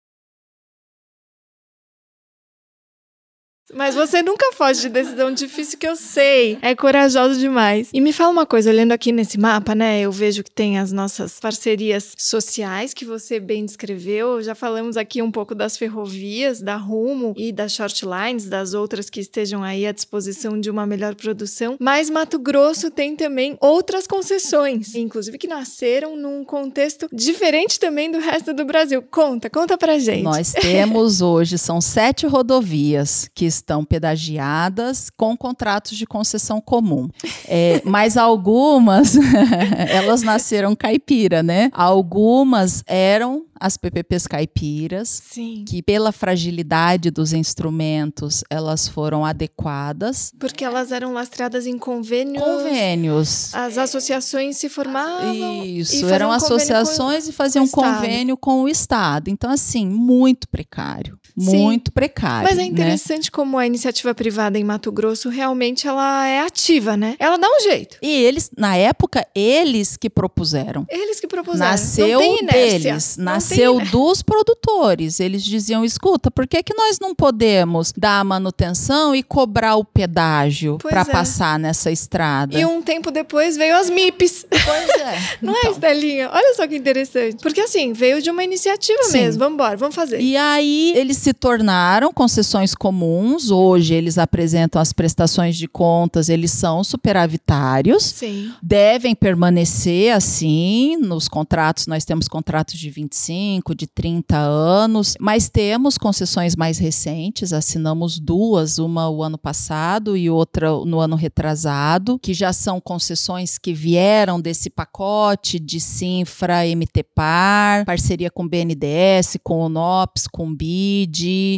Mas você nunca foge de decisão difícil que eu sei. É corajoso demais. E me fala uma coisa, olhando aqui nesse mapa, né? Eu vejo que tem as nossas parcerias sociais que você bem descreveu. Já falamos aqui um pouco das ferrovias, da Rumo e das short lines, das outras que estejam aí à disposição de uma melhor produção. Mas Mato Grosso tem também outras concessões, inclusive que nasceram num contexto diferente também do resto do Brasil. Conta, conta pra gente. Nós temos hoje são sete rodovias que estão pedagiadas com contratos de concessão comum. É, mas algumas, elas nasceram caipira, né? Algumas eram as PPPs caipiras, Sim. que pela fragilidade dos instrumentos, elas foram adequadas. Porque elas eram lastreadas em convênios. Convênios. As associações se formavam. Isso, eram associações e faziam com convênio com o Estado. Então, assim, muito precário. Muito Sim. precário. Mas é né? interessante né? como a iniciativa privada em Mato Grosso realmente ela é ativa, né? Ela dá um jeito. E eles, na época, eles que propuseram. Eles que propuseram. Nasceu deles, Não nasceu dos produtores. Eles diziam: escuta, por que, que nós não podemos dar a manutenção e cobrar o pedágio para é. passar nessa estrada? E um tempo depois veio as MIPs. Pois é. Não é, Então. Estelinha? Olha só que interessante. Porque assim, veio de uma iniciativa Sim. mesmo. Vamos embora, vamos fazer. E aí eles se tornaram concessões comuns. Hoje eles apresentam as prestações de contas, eles são superavitários. Sim. Devem permanecer assim. Nos contratos, nós temos contratos de 25, de 30 anos, mas temos concessões mais recentes. Assinamos duas, uma o ano passado e outra no ano retrasado, que já são concessões que vieram desse pacote de Sinfra MTPAR, parceria com o BNDES, com o NOPS, com o BID,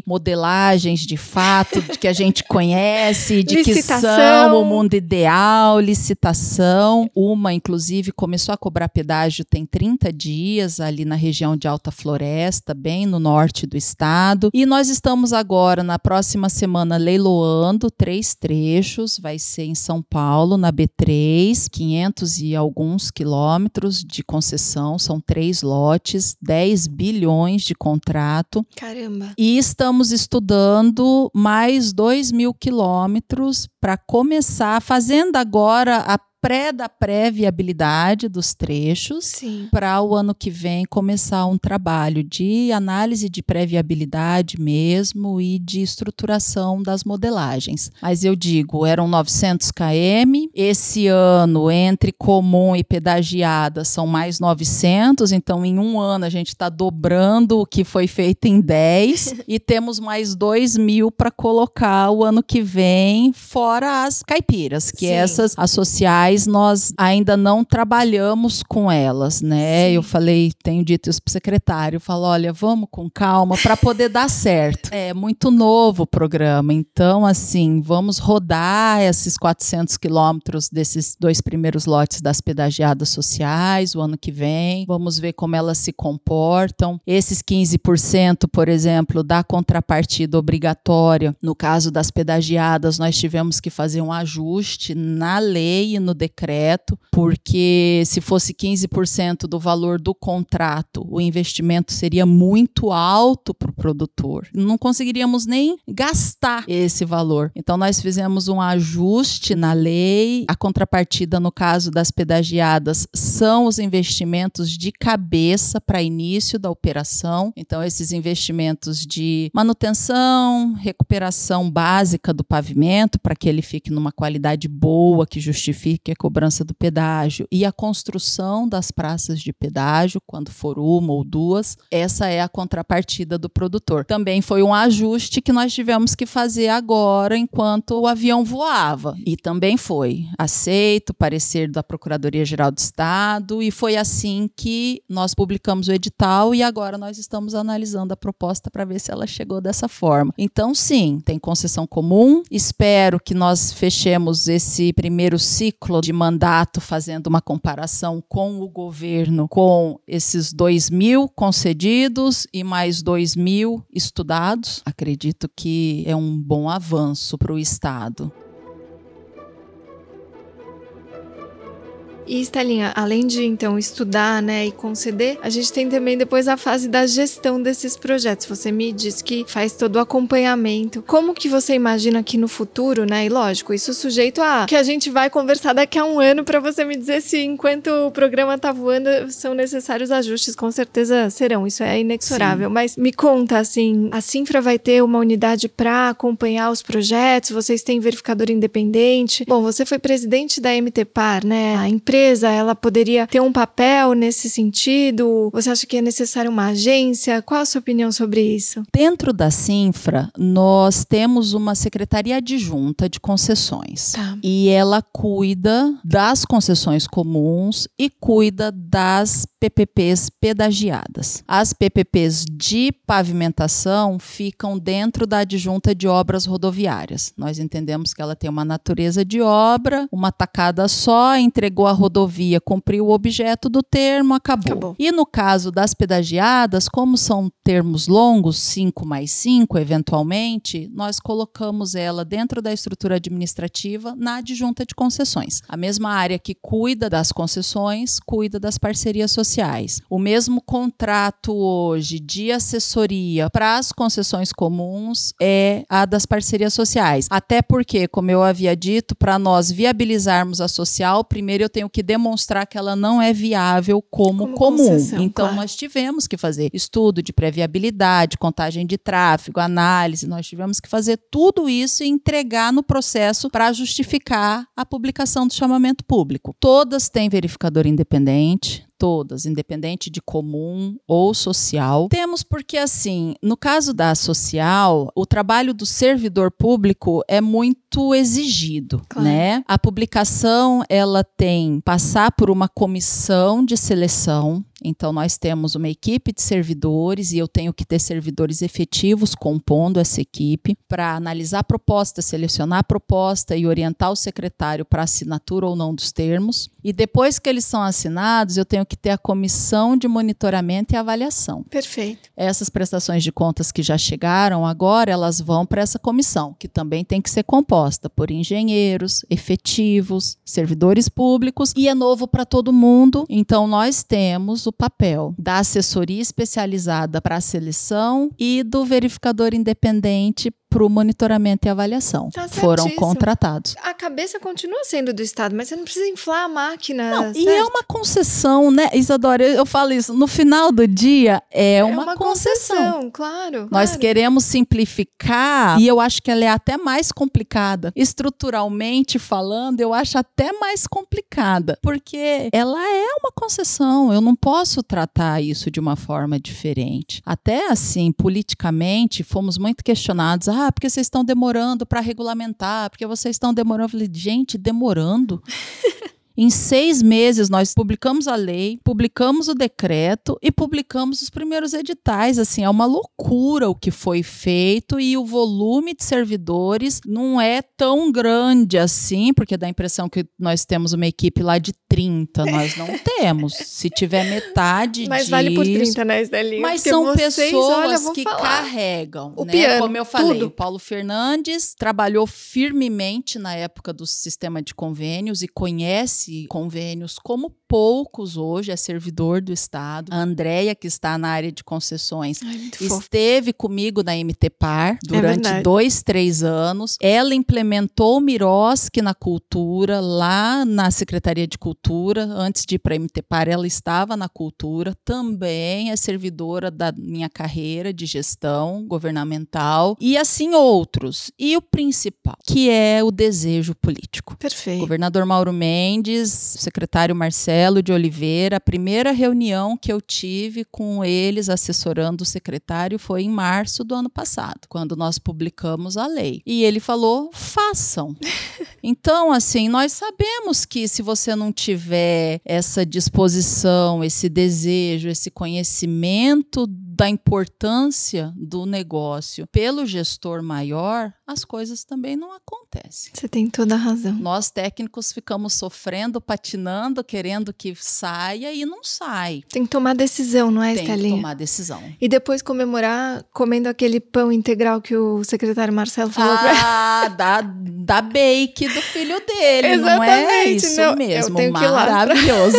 modelagens de fato de que a gente conhece, de que são o mundo ideal, licitação. Uma, inclusive, começou a cobrar pedágio tem 30 dias ali na região de Alta Floresta, bem no norte do estado. E nós estamos agora, na próxima semana, leiloando três trechos. Vai ser em São Paulo, na B3, 500 e alguns quilômetros de concessão. São três lotes, 10 bilhões de contrato. Caramba. E estamos estudando mais 2 mil quilômetros para começar, fazendo agora a pré da pré-viabilidade dos trechos para o ano que vem começar um trabalho de análise de pré-viabilidade mesmo e de estruturação das modelagens. Mas eu digo, eram 900 km, esse ano entre comum e pedagiada são mais 900, então em um ano a gente está dobrando o que foi feito em 10 e temos mais 2 mil para colocar o ano que vem, fora as caipiras, que Sim. essas as sociais nós ainda não trabalhamos com elas, né? Sim. Eu falei, tenho dito isso pro secretário, eu falo, olha, vamos com calma para poder dar certo. É muito novo o programa, então assim, vamos rodar esses 400 quilômetros desses dois primeiros lotes das pedagiadas sociais o ano que vem, vamos ver como elas se comportam. Esses 15%, por exemplo, da contrapartida obrigatória, no caso das pedagiadas, nós tivemos que fazer um ajuste na lei e no decreto, porque se fosse 15% do valor do contrato, o investimento seria muito alto para o produtor. Não conseguiríamos nem gastar esse valor. Então, nós fizemos um ajuste na lei. A contrapartida, no caso das pedagiadas, são os investimentos de cabeça para início da operação. Então, esses investimentos de manutenção, recuperação básica do pavimento, para que ele fique numa qualidade boa, que justifique a cobrança do pedágio, e a construção das praças de pedágio, quando for uma ou duas, essa é a contrapartida do produtor. Também foi um ajuste que nós tivemos que fazer agora, enquanto o avião voava. E também foi aceito, parecer da Procuradoria-Geral do Estado, e foi assim que nós publicamos o edital e agora nós estamos analisando a proposta para ver se ela chegou dessa forma. Então, sim, tem concessão comum. Espero que nós fechemos esse primeiro ciclo de mandato fazendo uma comparação com o governo, com esses 2 mil concedidos e mais 2 mil estudados. Acredito que é um bom avanço para o Estado. E Estelinha, além de então estudar, né, e conceder, a gente tem também depois a fase da gestão desses projetos. Você me disse que faz todo o acompanhamento. Como que você imagina que no futuro, né? E lógico, isso sujeito a que a gente vai conversar daqui a um ano para você me dizer se enquanto o programa tá voando são necessários ajustes, com certeza serão. Isso é inexorável. Mas me conta assim, a Sinfra vai ter uma unidade para acompanhar os projetos? Vocês têm verificador independente? Bom, você foi presidente da MTPAR, né? A empresa empresa ela poderia ter um papel nesse sentido? Você acha que é necessário uma agência? Qual a sua opinião sobre isso? Dentro da Sinfra, nós temos uma secretaria adjunta de concessões. Tá. E ela cuida das concessões comuns e cuida das PPPs pedagiadas. As PPPs de pavimentação ficam dentro da adjunta de obras rodoviárias. Nós entendemos que ela tem uma natureza de obra, uma tacada só, entregou a rodovia cumpriu o objeto do termo, acabou. acabou. E no caso das pedagiadas, como são termos longos, 5 mais 5, eventualmente, nós colocamos ela dentro da estrutura administrativa na adjunta de concessões. A mesma área que cuida das concessões, cuida das parcerias sociais. O mesmo contrato hoje de assessoria para as concessões comuns é a das parcerias sociais. Até porque, como eu havia dito, para nós viabilizarmos a social, primeiro eu tenho que demonstrar que ela não é viável como, como comum. Então, claro. nós tivemos que fazer estudo de pré-viabilidade, contagem de tráfego, análise, nós tivemos que fazer tudo isso e entregar no processo para justificar a publicação do chamamento público. Todas têm verificador independente, todas, independente de comum ou social. Temos porque, assim, no caso da social, o trabalho do servidor público é muito exigido, claro. né? A publicação, ela tem passar por uma comissão de seleção, então, nós temos uma equipe de servidores e eu tenho que ter servidores efetivos compondo essa equipe para analisar a proposta, selecionar a proposta e orientar o secretário para assinatura ou não dos termos. E depois que eles são assinados, eu tenho que ter a comissão de monitoramento e avaliação. Perfeito. Essas prestações de contas que já chegaram agora, elas vão para essa comissão, que também tem que ser composta por engenheiros, efetivos, servidores públicos e é novo para todo mundo. Então, nós temos o papel da assessoria especializada para a seleção e do verificador independente para o monitoramento e avaliação. Tá Foram contratados. A cabeça continua sendo do Estado, mas você não precisa inflar a máquina. Não, e é uma concessão, né, Isadora? Eu falo isso. No final do dia, é, é uma, uma concessão. concessão. Claro. Nós claro. queremos simplificar e eu acho que ela é até mais complicada. Estruturalmente falando, eu acho até mais complicada, porque ela é uma concessão. Eu não posso tratar isso de uma forma diferente. Até assim, politicamente, fomos muito questionados. Ah, porque vocês estão demorando para regulamentar, porque vocês estão demorando. Eu falei, gente, demorando? Em seis meses, nós publicamos a lei, publicamos o decreto e publicamos os primeiros editais. Assim, é uma loucura o que foi feito e o volume de servidores não é tão grande assim, porque dá a impressão que nós temos uma equipe lá de 30. Nós não temos. Se tiver metade Mas disso, vale por 30, né, Estelinha? Mas são vocês, pessoas olha, que falar. carregam. O né? piano, Como eu falei, tudo. o Paulo Fernandes trabalhou firmemente na época do sistema de convênios e conhece convênios como poucos hoje, é servidor do Estado. A Andrea, que está na área de concessões, Ai, esteve fofo. comigo na MTPAR é durante é dois, três anos. Ela implementou o Mirosk na cultura, lá na Secretaria de Cultura. Antes de ir para a MTPAR, ela estava na cultura. Também é servidora da minha carreira de gestão governamental. E assim outros. E o principal, que é o desejo político. Perfeito. Governador Mauro Mendes, secretário Marcelo Marcelo de Oliveira, a primeira reunião que eu tive com eles assessorando o secretário foi em março do ano passado, quando nós publicamos a lei. E ele falou: façam. Então, assim, nós sabemos que se você não tiver essa disposição, esse desejo, esse conhecimento da importância do negócio pelo gestor maior, as coisas também não acontecem. Você tem toda a razão. Nós técnicos ficamos sofrendo, patinando, querendo que saia e não sai. Tem que tomar decisão, não é, Tem Estelinha? que tomar decisão. E depois comemorar comendo aquele pão integral que o secretário Marcelo falou ah, da, da bake do filho dele, não é isso não, mesmo? Maravilhoso.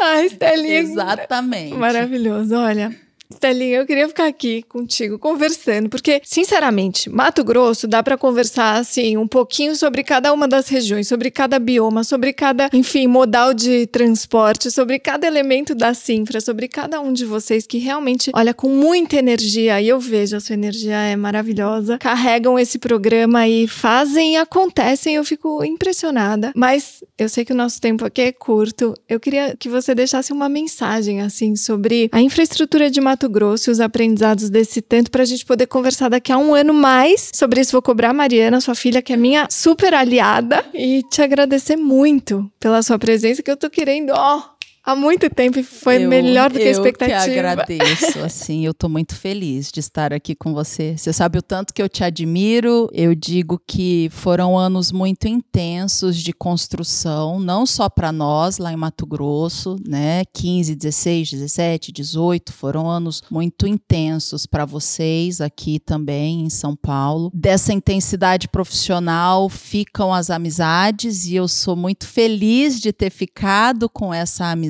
Ai, Estelinha. Exatamente. Maravilhoso. Olha, Stelinha, eu queria ficar aqui contigo conversando, porque, sinceramente, Mato Grosso dá para conversar assim um pouquinho sobre cada uma das regiões, sobre cada bioma, sobre cada, enfim, modal de transporte, sobre cada elemento da Sinfra, sobre cada um de vocês que realmente olha com muita energia, e eu vejo a sua energia é maravilhosa, carregam esse programa e fazem e acontecem, eu fico impressionada. Mas eu sei que o nosso tempo aqui é curto. Eu queria que você deixasse uma mensagem assim sobre a infraestrutura de Mato Mato Grosso e os aprendizados desse tanto para a gente poder conversar daqui a um ano mais sobre isso. Vou cobrar a Mariana, sua filha, que é minha super aliada, e te agradecer muito pela sua presença, que eu tô querendo, ó, há muito tempo e foi eu, melhor do que a expectativa. Eu que agradeço, assim, eu tô muito feliz de estar aqui com você. Você sabe o tanto que eu te admiro. Eu digo que foram anos muito intensos de construção, não só para nós lá em Mato Grosso, né? 15, 16, 17, 18 foram anos muito intensos para vocês aqui também em São Paulo. Dessa intensidade profissional ficam as amizades e eu sou muito feliz de ter ficado com essa amizade.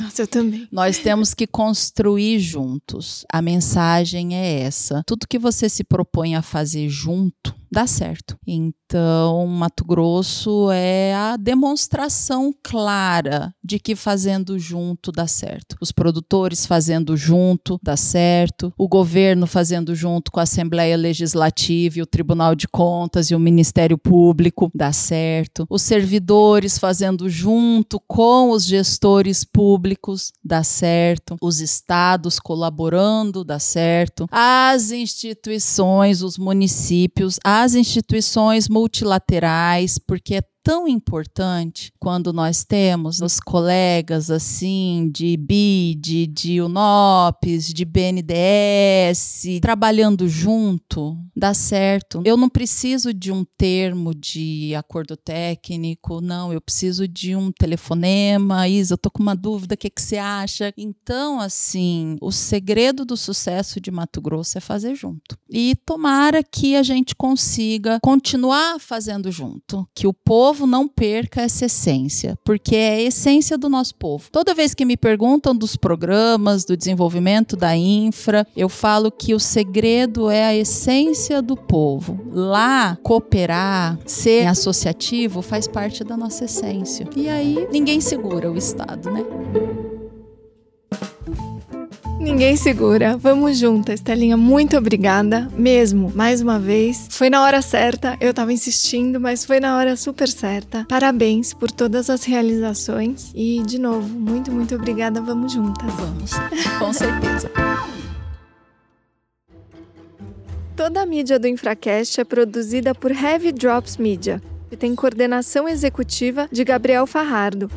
Nossa, eu também. Nós temos que construir juntos. A mensagem é essa. Tudo que você se propõe a fazer junto, dá certo. Então, Mato Grosso é a demonstração clara de que fazendo junto dá certo. Os produtores fazendo junto dá certo, o governo fazendo junto com a Assembleia Legislativa e o Tribunal de Contas e o Ministério Público dá certo, os servidores fazendo junto com os gestores públicos dá certo, os estados colaborando dá certo, as instituições, os municípios, as as instituições multilaterais, porque é tão importante quando nós temos os colegas assim de BID, de UNOPS, de BNDES trabalhando junto, dá certo. Eu não preciso de um termo de acordo técnico, não, eu preciso de um telefonema, Isa, eu tô com uma dúvida, o que, que você acha? Então, assim, o segredo do sucesso de Mato Grosso é fazer junto. E tomara que a gente consiga continuar fazendo junto, que o povo povo não perca essa essência, porque é a essência do nosso povo. Toda vez que me perguntam dos programas, do desenvolvimento da infra, eu falo que o segredo é a essência do povo. Lá, cooperar, ser associativo faz parte da nossa essência. E aí, ninguém segura o Estado, né? Ninguém segura. Vamos juntas. Estelinha, muito obrigada mesmo, mais uma vez. Foi na hora certa, eu tava insistindo, mas foi na hora super certa. Parabéns por todas as realizações e de novo, muito, muito obrigada. Vamos juntas. Vamos. Com certeza. Toda a mídia do Infracast é produzida por Heavy Drops Media e tem coordenação executiva de Gabriel Farrardo.